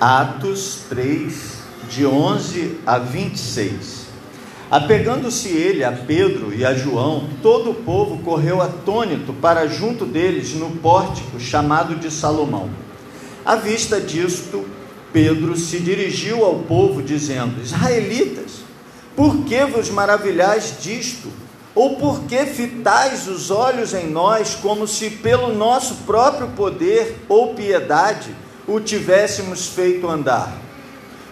Atos 3, de 11 a 26. Apegando-se ele a Pedro e a João, todo o povo correu atônito para junto deles no pórtico chamado de Salomão. À vista disto, Pedro se dirigiu ao povo, dizendo: Israelitas, por que vos maravilhais disto? Ou por que fitais os olhos em nós, como se pelo nosso próprio poder ou piedade o tivéssemos feito andar.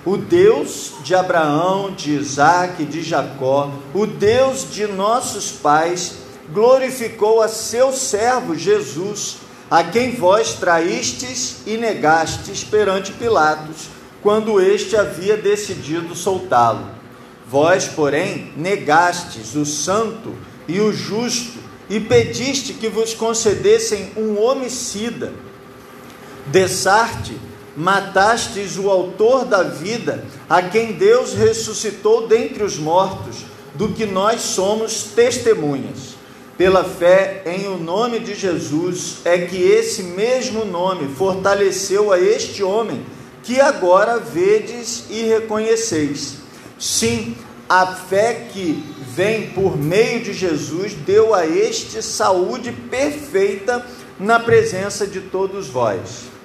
O Deus de Abraão, de Isaac, de Jacó, o Deus de nossos pais, glorificou a seu servo Jesus, a quem vós traístes e negastes perante Pilatos, quando este havia decidido soltá-lo. Vós, porém, negastes o santo e o justo e pediste que vos concedessem um homicida Dessarte, matastes o autor da vida, a quem Deus ressuscitou dentre os mortos, do que nós somos testemunhas. Pela fé em o nome de Jesus, é que esse mesmo nome fortaleceu a este homem, que agora vedes e reconheceis. Sim, a fé que vem por meio de Jesus deu a este saúde perfeita na presença de todos vós.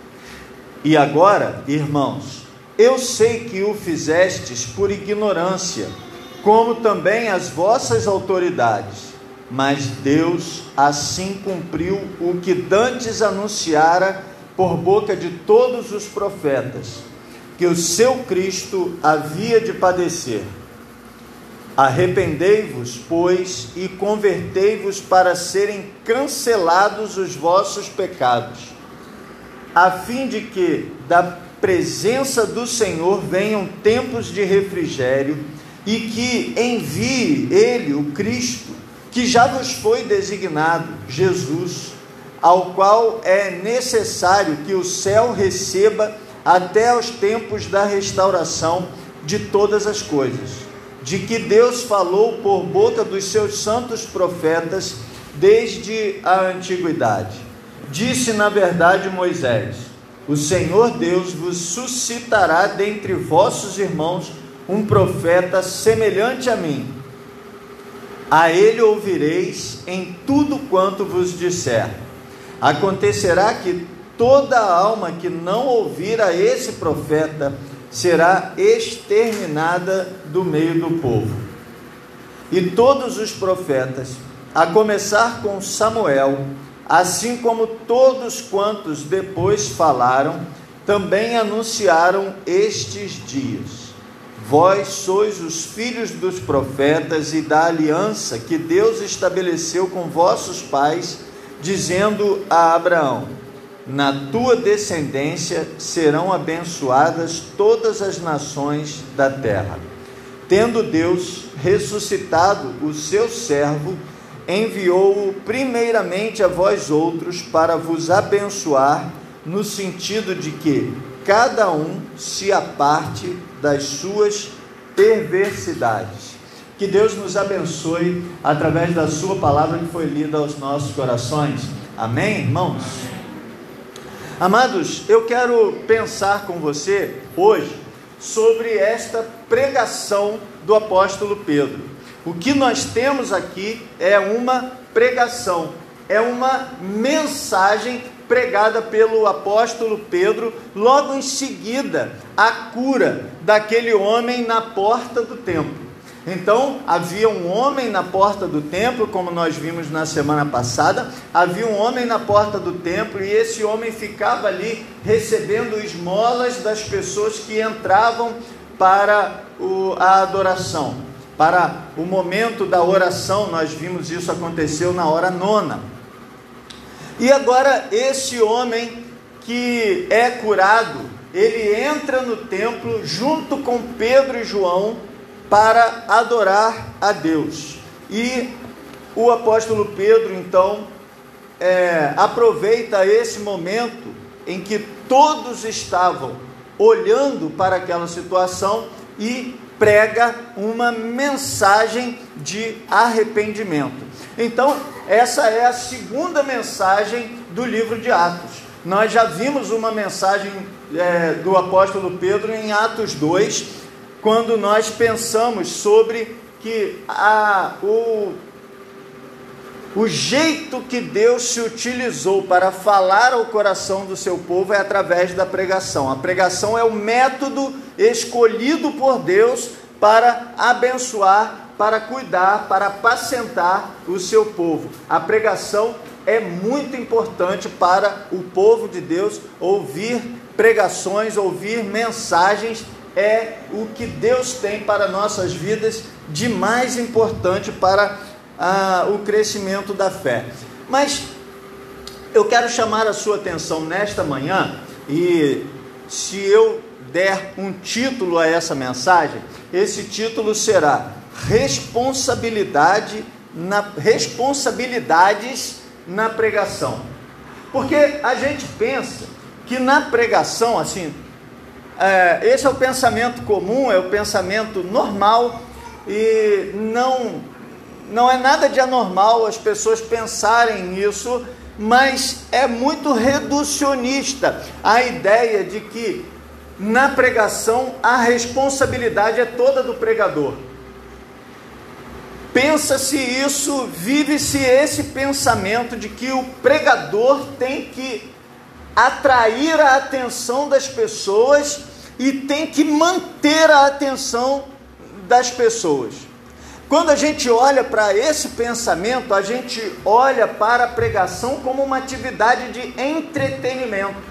E agora, irmãos, eu sei que o fizestes por ignorância, como também as vossas autoridades, mas Deus assim cumpriu o que dantes anunciara por boca de todos os profetas, que o seu Cristo havia de padecer. Arrependei-vos, pois, e convertei-vos para serem cancelados os vossos pecados a fim de que da presença do Senhor venham tempos de refrigério e que envie Ele, o Cristo, que já vos foi designado, Jesus, ao qual é necessário que o céu receba até os tempos da restauração de todas as coisas, de que Deus falou por boca dos seus santos profetas desde a antiguidade Disse na verdade Moisés: O Senhor Deus vos suscitará dentre vossos irmãos um profeta semelhante a mim. A ele ouvireis em tudo quanto vos disser. Acontecerá que toda alma que não ouvir a esse profeta será exterminada do meio do povo. E todos os profetas, a começar com Samuel, assim como todos quantos depois falaram, também anunciaram estes dias. Vós sois os filhos dos profetas e da aliança que Deus estabeleceu com vossos pais, dizendo a Abraão: Na tua descendência serão abençoadas todas as nações da terra. Tendo Deus ressuscitado o seu servo, enviou-o primeiramente a vós outros para vos abençoar, no sentido de que cada um se aparte das suas perversidades. Que Deus nos abençoe através da Sua palavra que foi lida aos nossos corações. Amém, irmãos? Amados, eu quero pensar com você hoje sobre esta pregação do apóstolo Pedro. O que nós temos aqui é uma pregação, é uma mensagem pregada pelo apóstolo Pedro, logo em seguida, a cura daquele homem na porta do templo. Então, havia um homem na porta do templo, como nós vimos na semana passada, havia um homem na porta do templo e esse homem ficava ali recebendo esmolas das pessoas que entravam para a adoração para o momento da oração, nós vimos isso aconteceu na hora nona. E agora esse homem que é curado, ele entra no templo junto com Pedro e João para adorar a Deus. E o apóstolo Pedro então é, aproveita esse momento em que todos estavam olhando para aquela situação e prega uma mensagem de arrependimento. Então, essa é a segunda mensagem do livro de Atos. Nós já vimos uma mensagem é, do apóstolo Pedro em Atos 2, quando nós pensamos sobre que a, o, o jeito que Deus se utilizou para falar ao coração do seu povo é através da pregação. A pregação é o método escolhido por Deus para abençoar, para cuidar, para apacentar o seu povo. A pregação é muito importante para o povo de Deus ouvir pregações, ouvir mensagens é o que Deus tem para nossas vidas de mais importante para ah, o crescimento da fé. Mas eu quero chamar a sua atenção nesta manhã e se eu der um título a essa mensagem, esse título será responsabilidade na responsabilidades na pregação. Porque a gente pensa que na pregação, assim, é, esse é o pensamento comum, é o pensamento normal e não não é nada de anormal as pessoas pensarem nisso, mas é muito reducionista a ideia de que na pregação a responsabilidade é toda do pregador. Pensa-se isso, vive-se esse pensamento de que o pregador tem que atrair a atenção das pessoas e tem que manter a atenção das pessoas. Quando a gente olha para esse pensamento, a gente olha para a pregação como uma atividade de entretenimento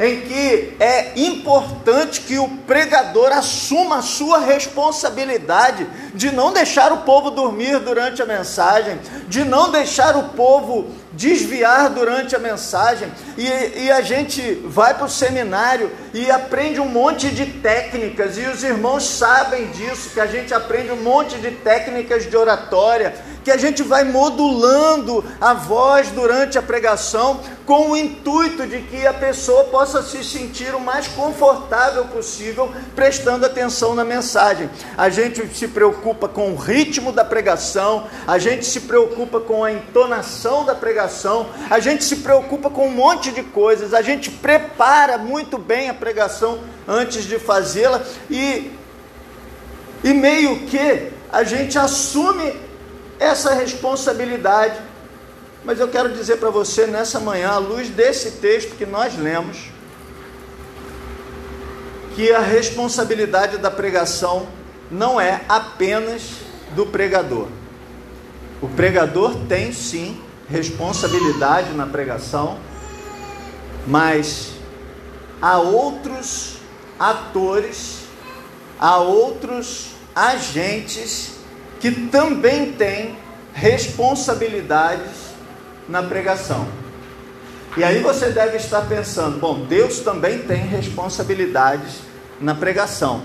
em que é importante que o pregador assuma a sua responsabilidade de não deixar o povo dormir durante a mensagem, de não deixar o povo desviar durante a mensagem. E, e a gente vai para o seminário e aprende um monte de técnicas, e os irmãos sabem disso, que a gente aprende um monte de técnicas de oratória que a gente vai modulando a voz durante a pregação com o intuito de que a pessoa possa se sentir o mais confortável possível prestando atenção na mensagem. A gente se preocupa com o ritmo da pregação, a gente se preocupa com a entonação da pregação, a gente se preocupa com um monte de coisas, a gente prepara muito bem a pregação antes de fazê-la e e meio que a gente assume essa responsabilidade. Mas eu quero dizer para você nessa manhã, à luz desse texto que nós lemos, que a responsabilidade da pregação não é apenas do pregador. O pregador tem sim responsabilidade na pregação, mas há outros atores, há outros agentes que também tem responsabilidades na pregação. E aí você deve estar pensando: bom, Deus também tem responsabilidades na pregação.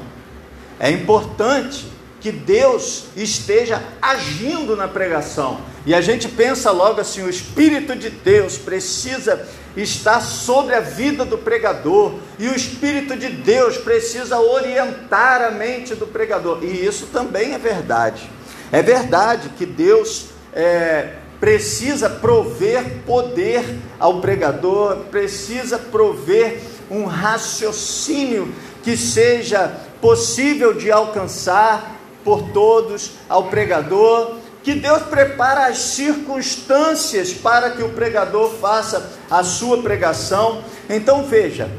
É importante que Deus esteja agindo na pregação. E a gente pensa logo assim: o Espírito de Deus precisa estar sobre a vida do pregador, e o Espírito de Deus precisa orientar a mente do pregador. E isso também é verdade. É verdade que Deus é, precisa prover poder ao pregador, precisa prover um raciocínio que seja possível de alcançar por todos ao pregador, que Deus prepara as circunstâncias para que o pregador faça a sua pregação. Então veja,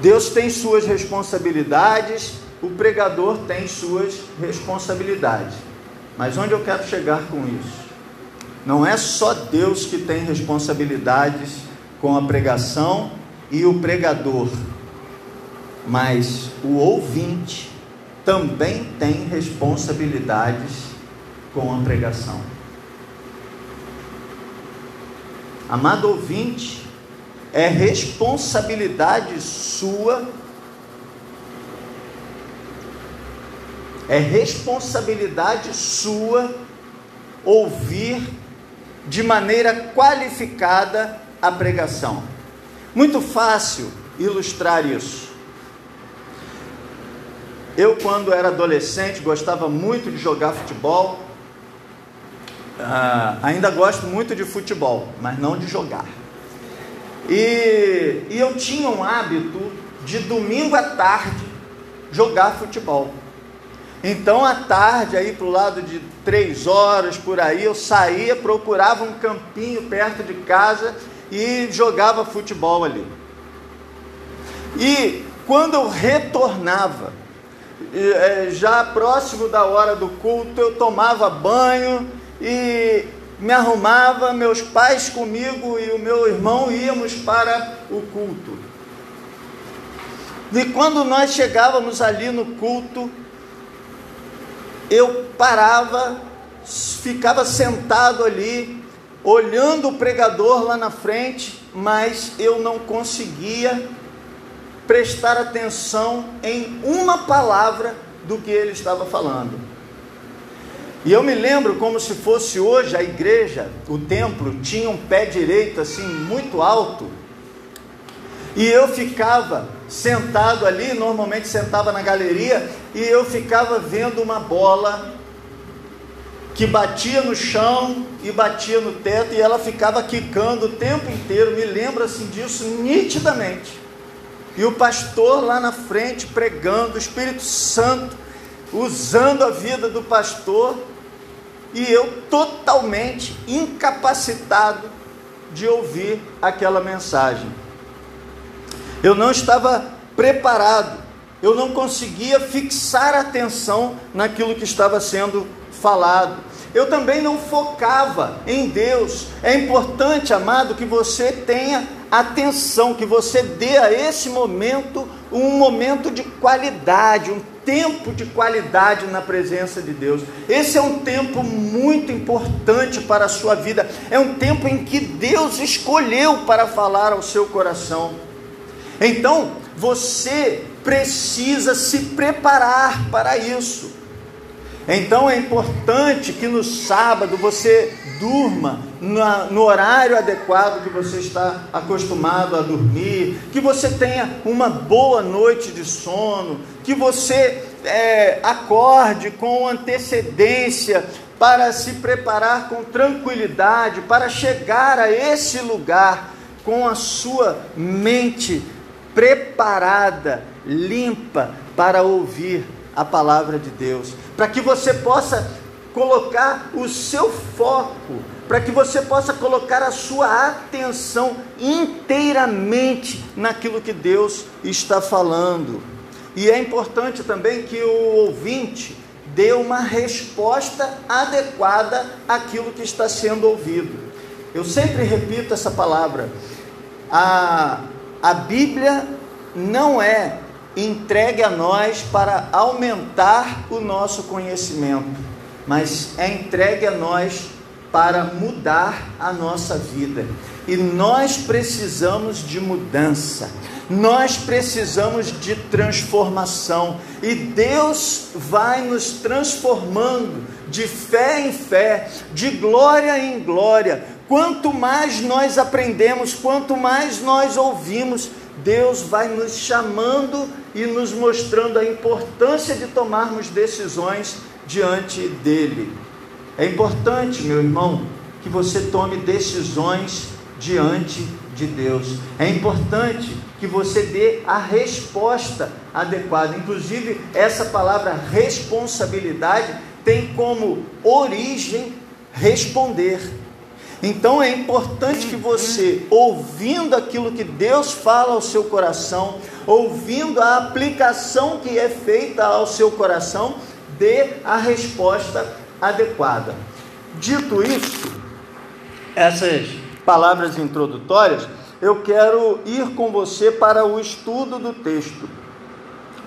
Deus tem suas responsabilidades, o pregador tem suas responsabilidades. Mas onde eu quero chegar com isso? Não é só Deus que tem responsabilidades com a pregação e o pregador, mas o ouvinte também tem responsabilidades com a pregação. Amado ouvinte, é responsabilidade sua É responsabilidade sua ouvir de maneira qualificada a pregação. Muito fácil ilustrar isso. Eu, quando era adolescente, gostava muito de jogar futebol. Uh, ainda gosto muito de futebol, mas não de jogar. E, e eu tinha um hábito de domingo à tarde jogar futebol. Então, à tarde, aí para o lado de três horas por aí, eu saía, procurava um campinho perto de casa e jogava futebol ali. E quando eu retornava, já próximo da hora do culto, eu tomava banho e me arrumava, meus pais comigo e o meu irmão íamos para o culto. E quando nós chegávamos ali no culto, eu parava, ficava sentado ali, olhando o pregador lá na frente, mas eu não conseguia prestar atenção em uma palavra do que ele estava falando. E eu me lembro como se fosse hoje a igreja, o templo, tinha um pé direito assim muito alto. E eu ficava sentado ali, normalmente sentava na galeria, e eu ficava vendo uma bola que batia no chão e batia no teto, e ela ficava quicando o tempo inteiro, me lembro assim disso nitidamente. E o pastor lá na frente pregando, o Espírito Santo usando a vida do pastor, e eu totalmente incapacitado de ouvir aquela mensagem. Eu não estava preparado, eu não conseguia fixar atenção naquilo que estava sendo falado. Eu também não focava em Deus. É importante, amado, que você tenha atenção, que você dê a esse momento um momento de qualidade, um tempo de qualidade na presença de Deus. Esse é um tempo muito importante para a sua vida. É um tempo em que Deus escolheu para falar ao seu coração. Então, você precisa se preparar para isso. Então é importante que no sábado você durma no horário adequado que você está acostumado a dormir, que você tenha uma boa noite de sono, que você é, acorde com antecedência para se preparar com tranquilidade, para chegar a esse lugar com a sua mente preparada, limpa para ouvir a palavra de Deus, para que você possa colocar o seu foco, para que você possa colocar a sua atenção inteiramente naquilo que Deus está falando. E é importante também que o ouvinte dê uma resposta adequada àquilo que está sendo ouvido. Eu sempre repito essa palavra. A, a Bíblia não é entregue a nós para aumentar o nosso conhecimento, mas é entregue a nós para mudar a nossa vida. E nós precisamos de mudança. Nós precisamos de transformação e Deus vai nos transformando de fé em fé, de glória em glória, Quanto mais nós aprendemos, quanto mais nós ouvimos, Deus vai nos chamando e nos mostrando a importância de tomarmos decisões diante dele. É importante, meu irmão, que você tome decisões diante de Deus. É importante que você dê a resposta adequada. Inclusive, essa palavra responsabilidade tem como origem responder. Então é importante que você, ouvindo aquilo que Deus fala ao seu coração, ouvindo a aplicação que é feita ao seu coração, dê a resposta adequada. Dito isso, essas palavras introdutórias, eu quero ir com você para o estudo do texto,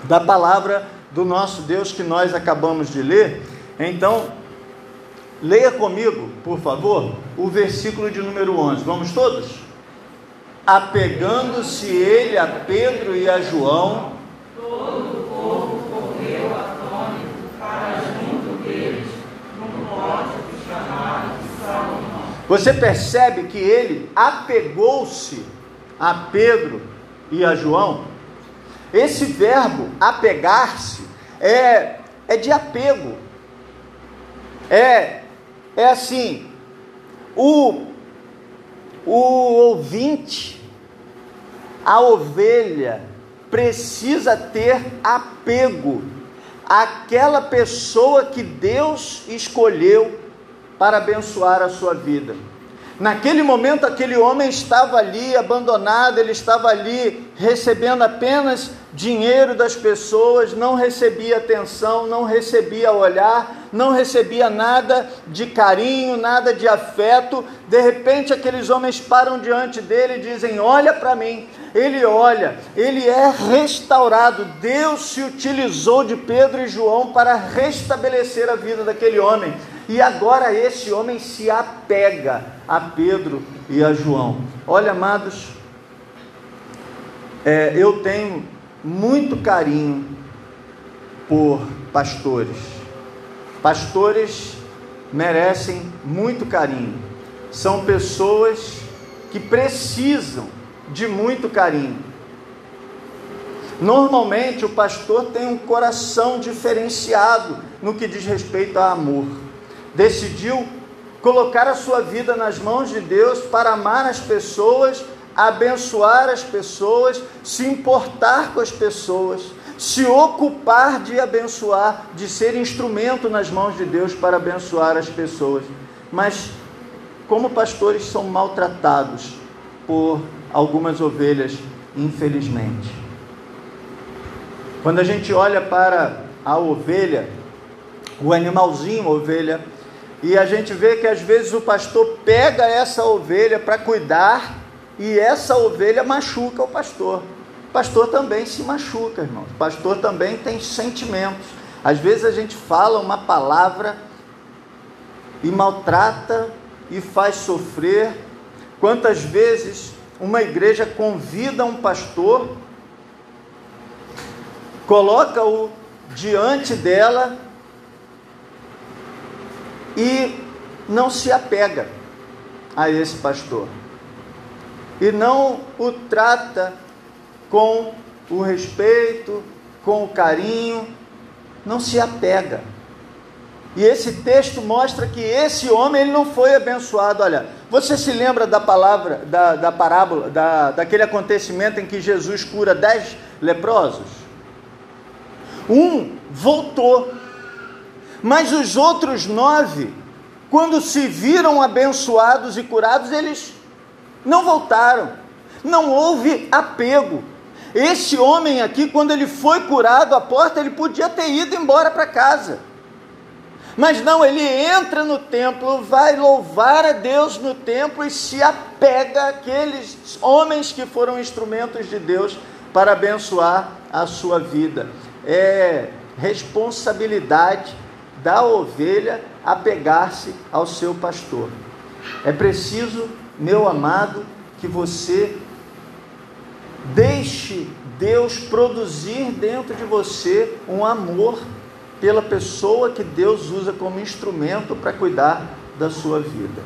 da palavra do nosso Deus que nós acabamos de ler. Então, Leia comigo, por favor, o versículo de número 11. Vamos todos? Apegando-se ele a Pedro e a João, todo o correu atônito para junto deles, num pórtico chamado Salomão. Você percebe que ele apegou-se a Pedro e a João? Esse verbo apegar-se é, é de apego, é é assim: o, o ouvinte A ovelha precisa ter apego àquela pessoa que Deus escolheu para abençoar a sua vida. Naquele momento, aquele homem estava ali abandonado, ele estava ali recebendo apenas dinheiro das pessoas, não recebia atenção, não recebia olhar, não recebia nada de carinho, nada de afeto. De repente, aqueles homens param diante dele e dizem: Olha para mim. Ele olha, ele é restaurado. Deus se utilizou de Pedro e João para restabelecer a vida daquele homem. E agora esse homem se apega a Pedro e a João. Olha, amados, é, eu tenho muito carinho por pastores. Pastores merecem muito carinho. São pessoas que precisam de muito carinho. Normalmente o pastor tem um coração diferenciado no que diz respeito a amor decidiu colocar a sua vida nas mãos de Deus para amar as pessoas, abençoar as pessoas, se importar com as pessoas, se ocupar de abençoar, de ser instrumento nas mãos de Deus para abençoar as pessoas. Mas como pastores são maltratados por algumas ovelhas, infelizmente. Quando a gente olha para a ovelha, o animalzinho ovelha, e a gente vê que às vezes o pastor pega essa ovelha para cuidar e essa ovelha machuca o pastor. O pastor também se machuca, irmão. O pastor também tem sentimentos. Às vezes a gente fala uma palavra e maltrata e faz sofrer. Quantas vezes uma igreja convida um pastor, coloca-o diante dela e não se apega a esse pastor e não o trata com o respeito, com o carinho, não se apega. E esse texto mostra que esse homem ele não foi abençoado. Olha, você se lembra da palavra, da, da parábola, da, daquele acontecimento em que Jesus cura dez leprosos? Um voltou mas os outros nove, quando se viram abençoados e curados, eles não voltaram. Não houve apego. Esse homem aqui, quando ele foi curado à porta, ele podia ter ido embora para casa. Mas não, ele entra no templo, vai louvar a Deus no templo e se apega àqueles homens que foram instrumentos de Deus para abençoar a sua vida. É responsabilidade da ovelha apegar-se ao seu pastor. É preciso, meu amado, que você deixe Deus produzir dentro de você um amor pela pessoa que Deus usa como instrumento para cuidar da sua vida.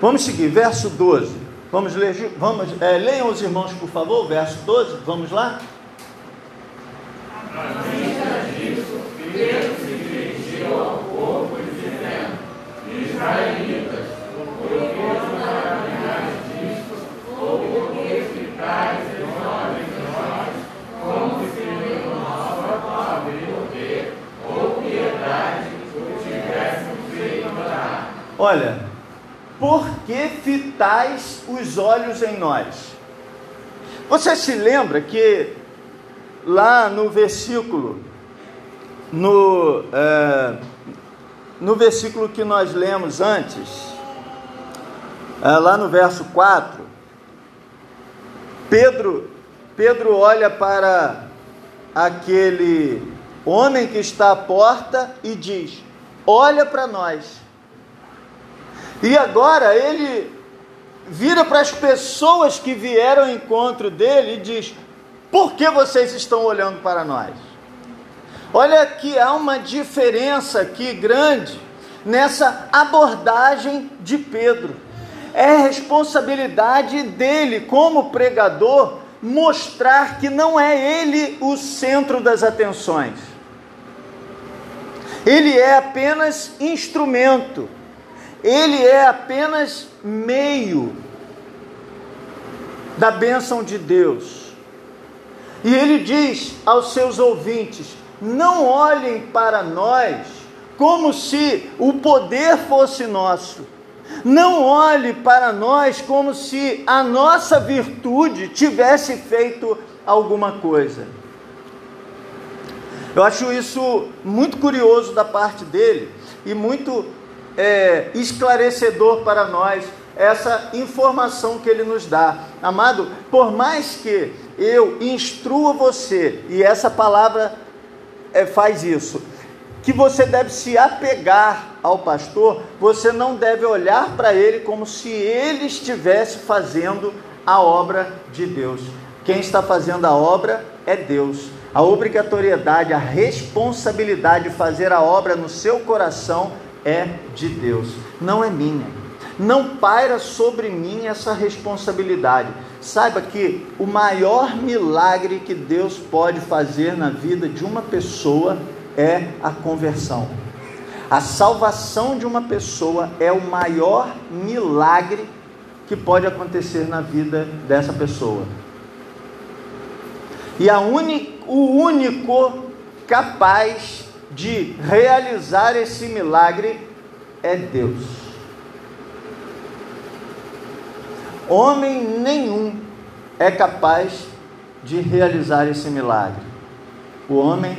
Vamos seguir, verso 12. Vamos ler, vamos, é, leiam os irmãos, por favor, verso 12. Vamos lá? Amém. Se dirigiu ao povo Israelitas, por que ou por que em nós, como se ou piedade tivéssemos feito lá? Olha, por que fitais os olhos em nós? Você se lembra que lá no versículo no, é, no versículo que nós lemos antes, é, lá no verso 4, Pedro, Pedro olha para aquele homem que está à porta e diz: Olha para nós. E agora ele vira para as pessoas que vieram ao encontro dele e diz: Por que vocês estão olhando para nós? Olha que há uma diferença aqui grande nessa abordagem de Pedro. É responsabilidade dele, como pregador, mostrar que não é ele o centro das atenções. Ele é apenas instrumento, ele é apenas meio. da bênção de Deus. E ele diz aos seus ouvintes: não olhem para nós como se o poder fosse nosso. Não olhe para nós como se a nossa virtude tivesse feito alguma coisa. Eu acho isso muito curioso da parte dele e muito é, esclarecedor para nós essa informação que ele nos dá. Amado, por mais que eu instrua você, e essa palavra é, faz isso, que você deve se apegar ao pastor, você não deve olhar para ele como se ele estivesse fazendo a obra de Deus. Quem está fazendo a obra é Deus. A obrigatoriedade, a responsabilidade de fazer a obra no seu coração é de Deus, não é minha. Não paira sobre mim essa responsabilidade. Saiba que o maior milagre que Deus pode fazer na vida de uma pessoa é a conversão. A salvação de uma pessoa é o maior milagre que pode acontecer na vida dessa pessoa. E a uni, o único capaz de realizar esse milagre é Deus. Homem nenhum é capaz de realizar esse milagre. O homem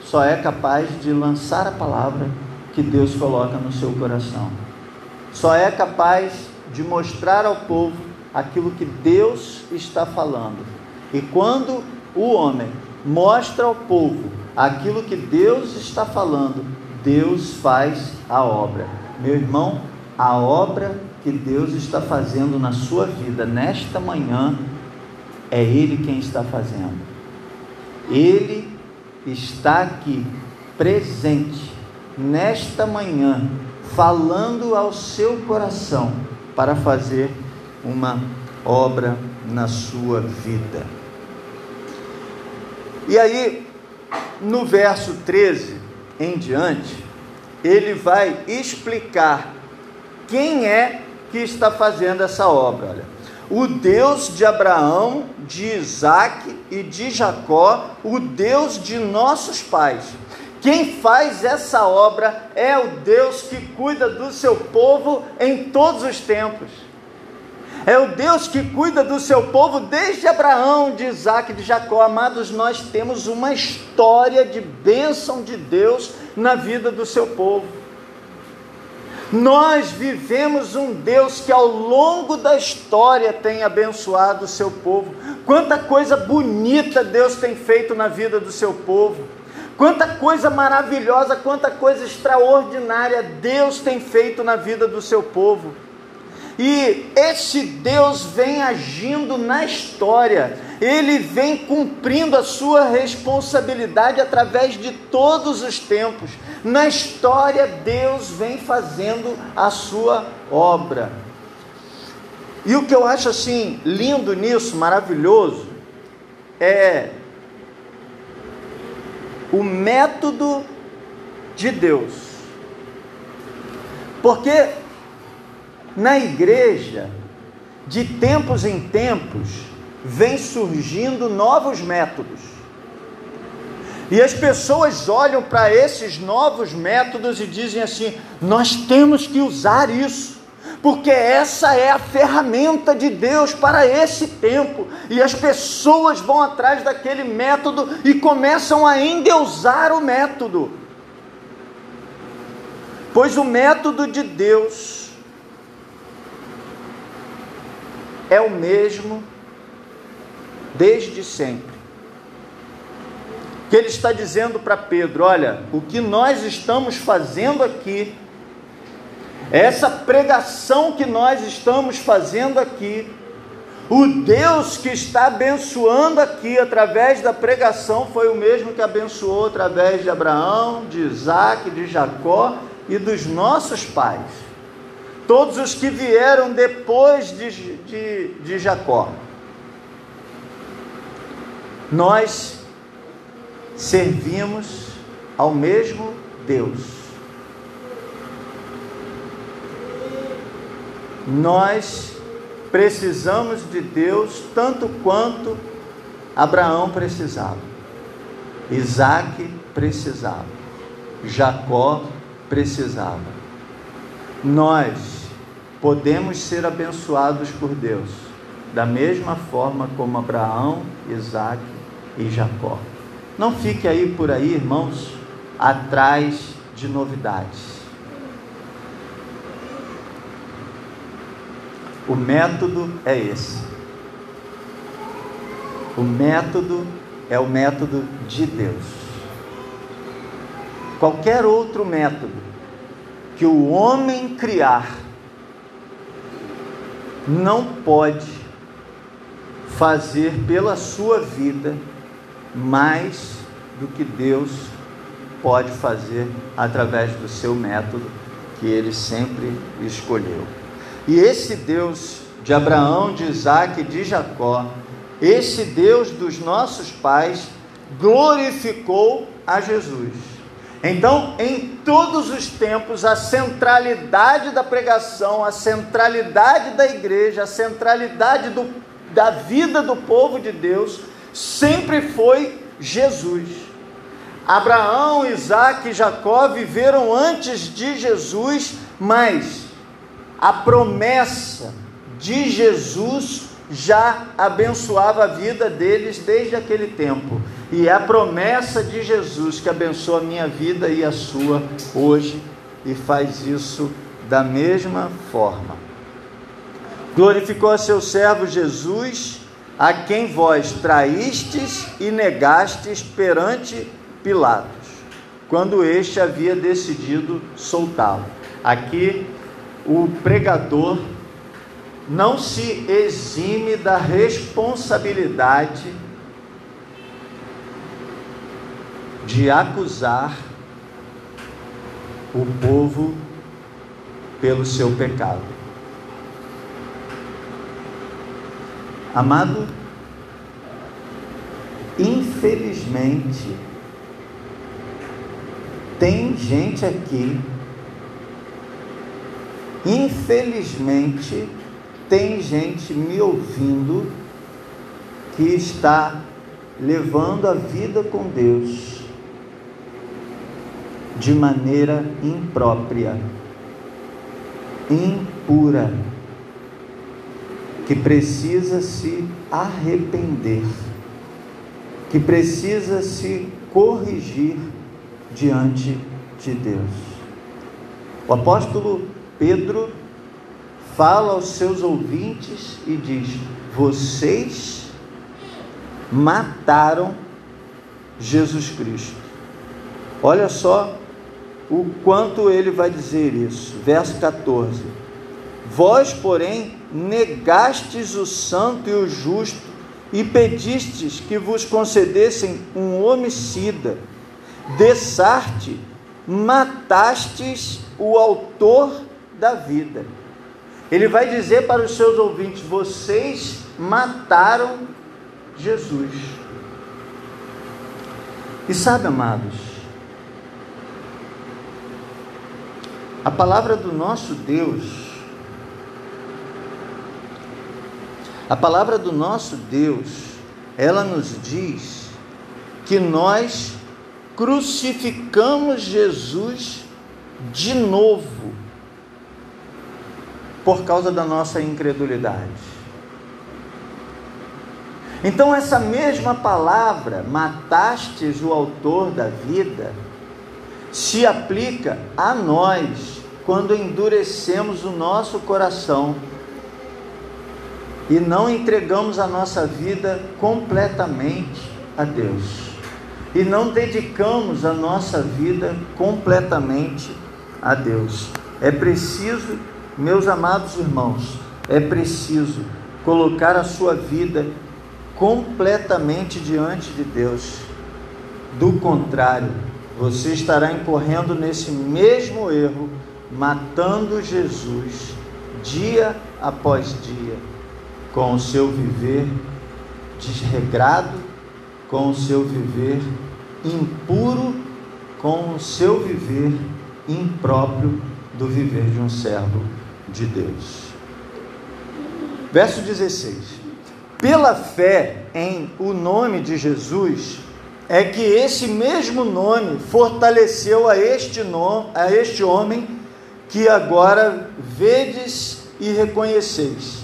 só é capaz de lançar a palavra que Deus coloca no seu coração. Só é capaz de mostrar ao povo aquilo que Deus está falando. E quando o homem mostra ao povo aquilo que Deus está falando, Deus faz a obra. Meu irmão, a obra que Deus está fazendo na sua vida nesta manhã é Ele quem está fazendo. Ele está aqui, presente, nesta manhã, falando ao seu coração para fazer uma obra na sua vida. E aí, no verso 13 em diante, ele vai explicar quem é que está fazendo essa obra. Olha, o Deus de Abraão, de Isaac e de Jacó, o Deus de nossos pais. Quem faz essa obra é o Deus que cuida do seu povo em todos os tempos. É o Deus que cuida do seu povo desde Abraão, de Isaac, de Jacó. Amados, nós temos uma história de bênção de Deus na vida do seu povo. Nós vivemos um Deus que ao longo da história tem abençoado o seu povo. Quanta coisa bonita Deus tem feito na vida do seu povo. Quanta coisa maravilhosa, quanta coisa extraordinária Deus tem feito na vida do seu povo. E esse Deus vem agindo na história, ele vem cumprindo a sua responsabilidade através de todos os tempos. Na história, Deus vem fazendo a sua obra. E o que eu acho assim lindo nisso, maravilhoso, é o método de Deus. Porque na igreja, de tempos em tempos, vem surgindo novos métodos. E as pessoas olham para esses novos métodos e dizem assim: nós temos que usar isso, porque essa é a ferramenta de Deus para esse tempo. E as pessoas vão atrás daquele método e começam a endeusar o método. Pois o método de Deus é o mesmo desde sempre. Que ele está dizendo para Pedro: olha, o que nós estamos fazendo aqui, essa pregação que nós estamos fazendo aqui, o Deus que está abençoando aqui através da pregação foi o mesmo que abençoou através de Abraão, de Isaac, de Jacó e dos nossos pais todos os que vieram depois de, de, de Jacó. Nós servimos ao mesmo Deus. Nós precisamos de Deus tanto quanto Abraão precisava, Isaac precisava, Jacó precisava. Nós podemos ser abençoados por Deus, da mesma forma como Abraão, Isaac e Jacó. Não fique aí por aí, irmãos, atrás de novidades. O método é esse. O método é o método de Deus. Qualquer outro método que o homem criar não pode fazer pela sua vida mais do que Deus pode fazer através do seu método que ele sempre escolheu. E esse Deus de Abraão, de Isaac e de Jacó, esse Deus dos nossos pais, glorificou a Jesus. Então, em todos os tempos, a centralidade da pregação, a centralidade da igreja, a centralidade do, da vida do povo de Deus, sempre foi Jesus. Abraão, Isaac e Jacó viveram antes de Jesus, mas a promessa de Jesus já abençoava a vida deles desde aquele tempo. E é a promessa de Jesus que abençoa a minha vida e a sua hoje e faz isso da mesma forma. Glorificou a seu servo Jesus, a quem vós traístes e negastes perante Pilatos, quando este havia decidido soltá-lo. Aqui o pregador não se exime da responsabilidade de acusar o povo pelo seu pecado. Amado, infelizmente, tem gente aqui, infelizmente, tem gente me ouvindo que está levando a vida com Deus de maneira imprópria, impura, que precisa se arrepender, que precisa se corrigir diante de Deus. O apóstolo Pedro fala aos seus ouvintes e diz: Vocês mataram Jesus Cristo. Olha só o quanto ele vai dizer isso. Verso 14: Vós, porém, negastes o santo e o justo e pedistes que vos concedessem um homicida. Dessarte, matastes o autor da vida. Ele vai dizer para os seus ouvintes: vocês mataram Jesus. E sabe, amados, A palavra do nosso Deus, a palavra do nosso Deus, ela nos diz que nós crucificamos Jesus de novo por causa da nossa incredulidade. Então, essa mesma palavra, matastes o autor da vida, se aplica a nós quando endurecemos o nosso coração e não entregamos a nossa vida completamente a Deus. E não dedicamos a nossa vida completamente a Deus. É preciso, meus amados irmãos, é preciso colocar a sua vida completamente diante de Deus. Do contrário, você estará incorrendo nesse mesmo erro, matando Jesus dia após dia, com o seu viver desregrado, com o seu viver impuro, com o seu viver impróprio do viver de um servo de Deus. Verso 16: Pela fé em o nome de Jesus, é que esse mesmo nome fortaleceu a este, no, a este homem que agora vedes e reconheceis.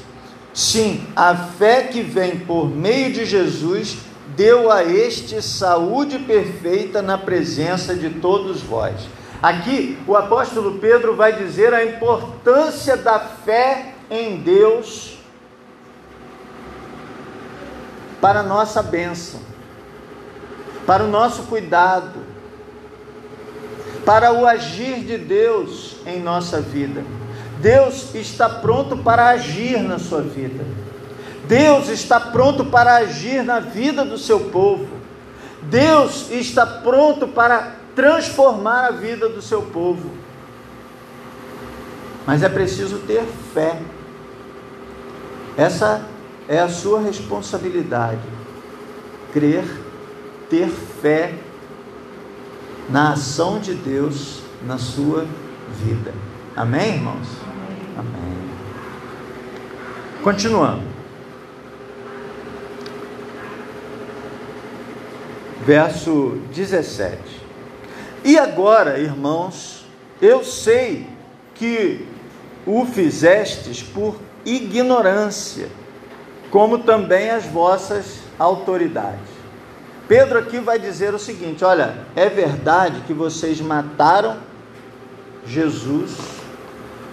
Sim, a fé que vem por meio de Jesus deu a este saúde perfeita na presença de todos vós. Aqui o apóstolo Pedro vai dizer a importância da fé em Deus para nossa bênção, para o nosso cuidado, para o agir de Deus em nossa vida. Deus está pronto para agir na sua vida. Deus está pronto para agir na vida do seu povo. Deus está pronto para transformar a vida do seu povo. Mas é preciso ter fé. Essa é a sua responsabilidade. Crer, ter fé na ação de Deus na sua vida. Amém, irmãos? Amém. Continuando. Verso 17. E agora, irmãos, eu sei que o fizestes por ignorância, como também as vossas autoridades. Pedro aqui vai dizer o seguinte: olha, é verdade que vocês mataram Jesus,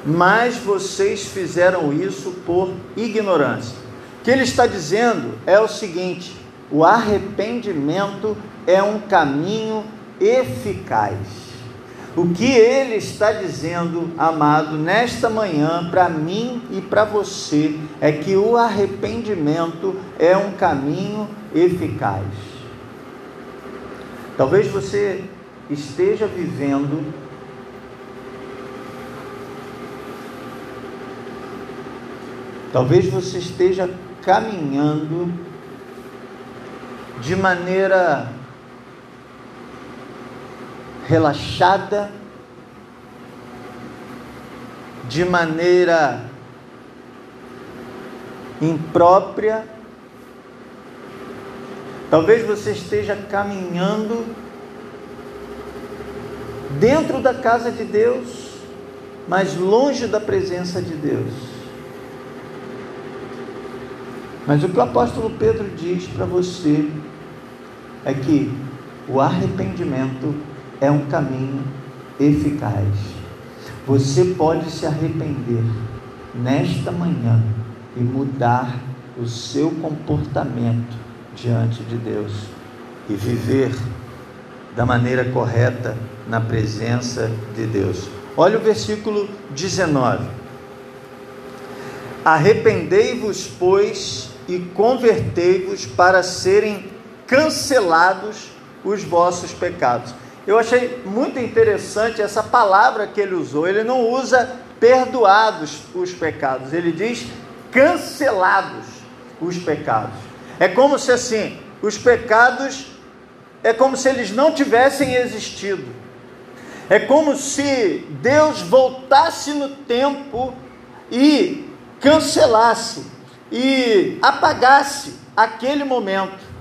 mas vocês fizeram isso por ignorância. O que ele está dizendo é o seguinte: o arrependimento é um caminho eficaz. O que ele está dizendo, amado, nesta manhã, para mim e para você, é que o arrependimento é um caminho eficaz. Talvez você esteja vivendo Talvez você esteja caminhando de maneira relaxada, de maneira imprópria. Talvez você esteja caminhando dentro da casa de Deus, mas longe da presença de Deus. Mas o que o apóstolo Pedro diz para você é que o arrependimento é um caminho eficaz. Você pode se arrepender nesta manhã e mudar o seu comportamento diante de Deus e viver da maneira correta na presença de Deus. Olha o versículo 19. Arrependei-vos, pois, e convertei-vos para serem cancelados os vossos pecados. Eu achei muito interessante essa palavra que ele usou. Ele não usa perdoados os pecados, ele diz cancelados os pecados. É como se assim, os pecados é como se eles não tivessem existido. É como se Deus voltasse no tempo e cancelasse e apagasse aquele momento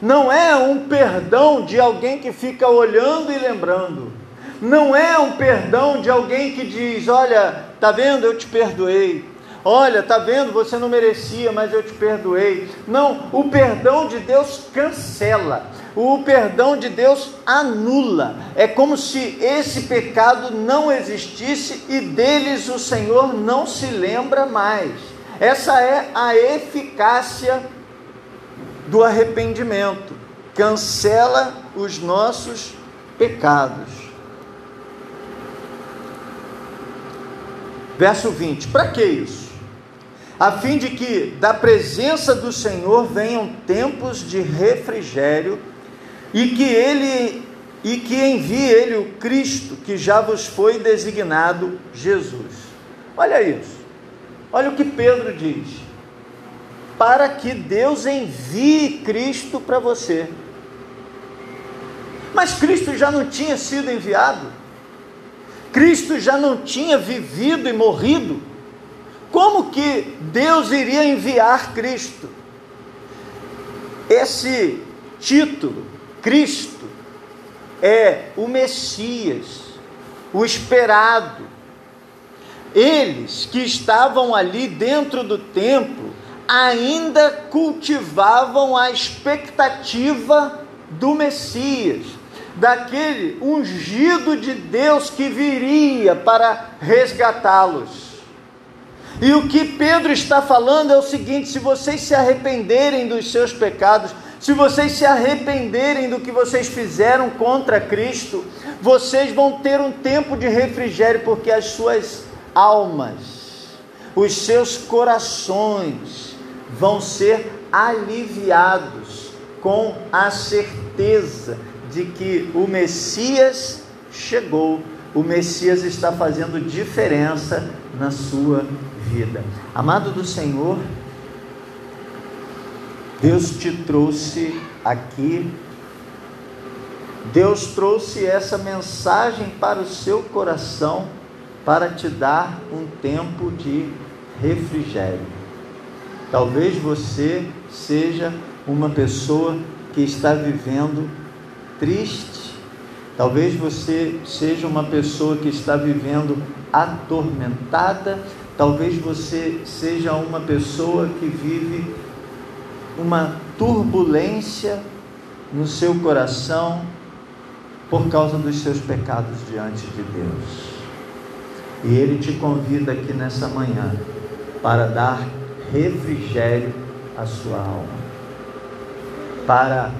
não é um perdão de alguém que fica olhando e lembrando. Não é um perdão de alguém que diz: Olha, tá vendo, eu te perdoei. Olha, tá vendo, você não merecia, mas eu te perdoei. Não, o perdão de Deus cancela. O perdão de Deus anula. É como se esse pecado não existisse e deles o Senhor não se lembra mais. Essa é a eficácia do arrependimento, cancela os nossos pecados. Verso 20: Para que isso? A fim de que da presença do Senhor venham tempos de refrigério e que ele e que envie ele o Cristo que já vos foi designado Jesus. Olha isso. Olha o que Pedro diz para que Deus envie Cristo para você. Mas Cristo já não tinha sido enviado? Cristo já não tinha vivido e morrido? Como que Deus iria enviar Cristo? Esse título, Cristo, é o Messias, o esperado. Eles que estavam ali dentro do templo ainda cultivavam a expectativa do Messias, daquele ungido de Deus que viria para resgatá-los. E o que Pedro está falando é o seguinte: se vocês se arrependerem dos seus pecados, se vocês se arrependerem do que vocês fizeram contra Cristo, vocês vão ter um tempo de refrigério, porque as suas almas, os seus corações vão ser aliviados com a certeza de que o Messias chegou, o Messias está fazendo diferença na sua vida. Amado do Senhor, Deus te trouxe aqui, Deus trouxe essa mensagem para o seu coração para te dar um tempo de refrigério. Talvez você seja uma pessoa que está vivendo triste, talvez você seja uma pessoa que está vivendo atormentada, talvez você seja uma pessoa que vive uma turbulência no seu coração por causa dos seus pecados diante de Deus. E Ele te convida aqui nessa manhã para dar refrigério à sua alma, para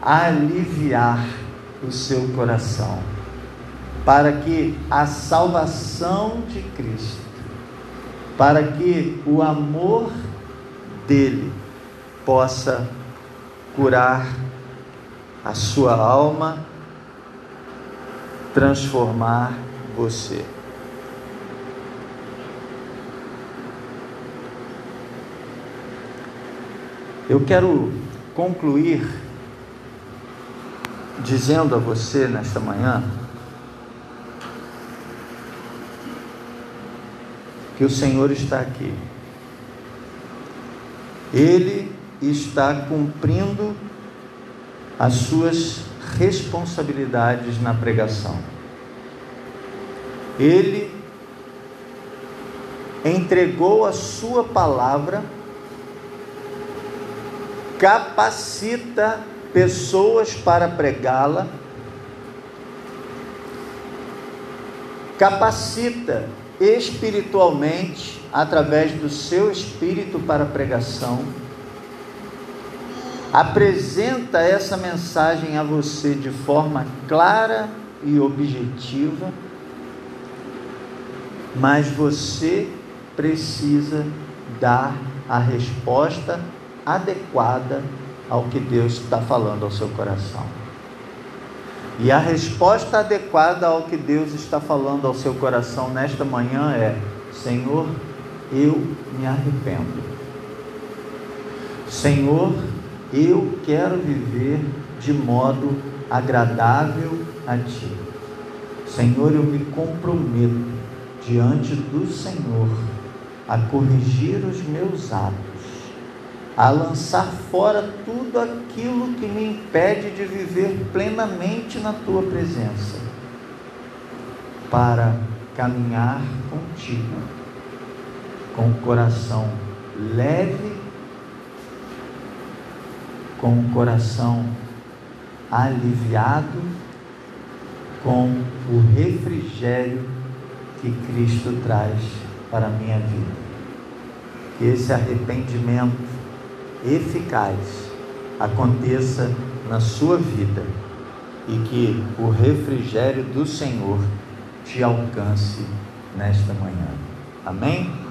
aliviar o seu coração, para que a salvação de Cristo, para que o amor dele possa curar a sua alma, transformar você. Eu quero concluir dizendo a você nesta manhã que o Senhor está aqui. Ele está cumprindo as suas responsabilidades na pregação. Ele entregou a sua palavra, capacita pessoas para pregá-la, capacita espiritualmente através do seu espírito para pregação apresenta essa mensagem a você de forma clara e objetiva, mas você precisa dar a resposta adequada ao que Deus está falando ao seu coração. E a resposta adequada ao que Deus está falando ao seu coração nesta manhã é: Senhor, eu me arrependo. Senhor, eu quero viver de modo agradável a Ti. Senhor, eu me comprometo diante do Senhor a corrigir os meus atos, a lançar fora tudo aquilo que me impede de viver plenamente na Tua presença, para caminhar contigo com o coração leve com o coração aliviado, com o refrigério que Cristo traz para a minha vida. Que esse arrependimento eficaz aconteça na sua vida e que o refrigério do Senhor te alcance nesta manhã. Amém?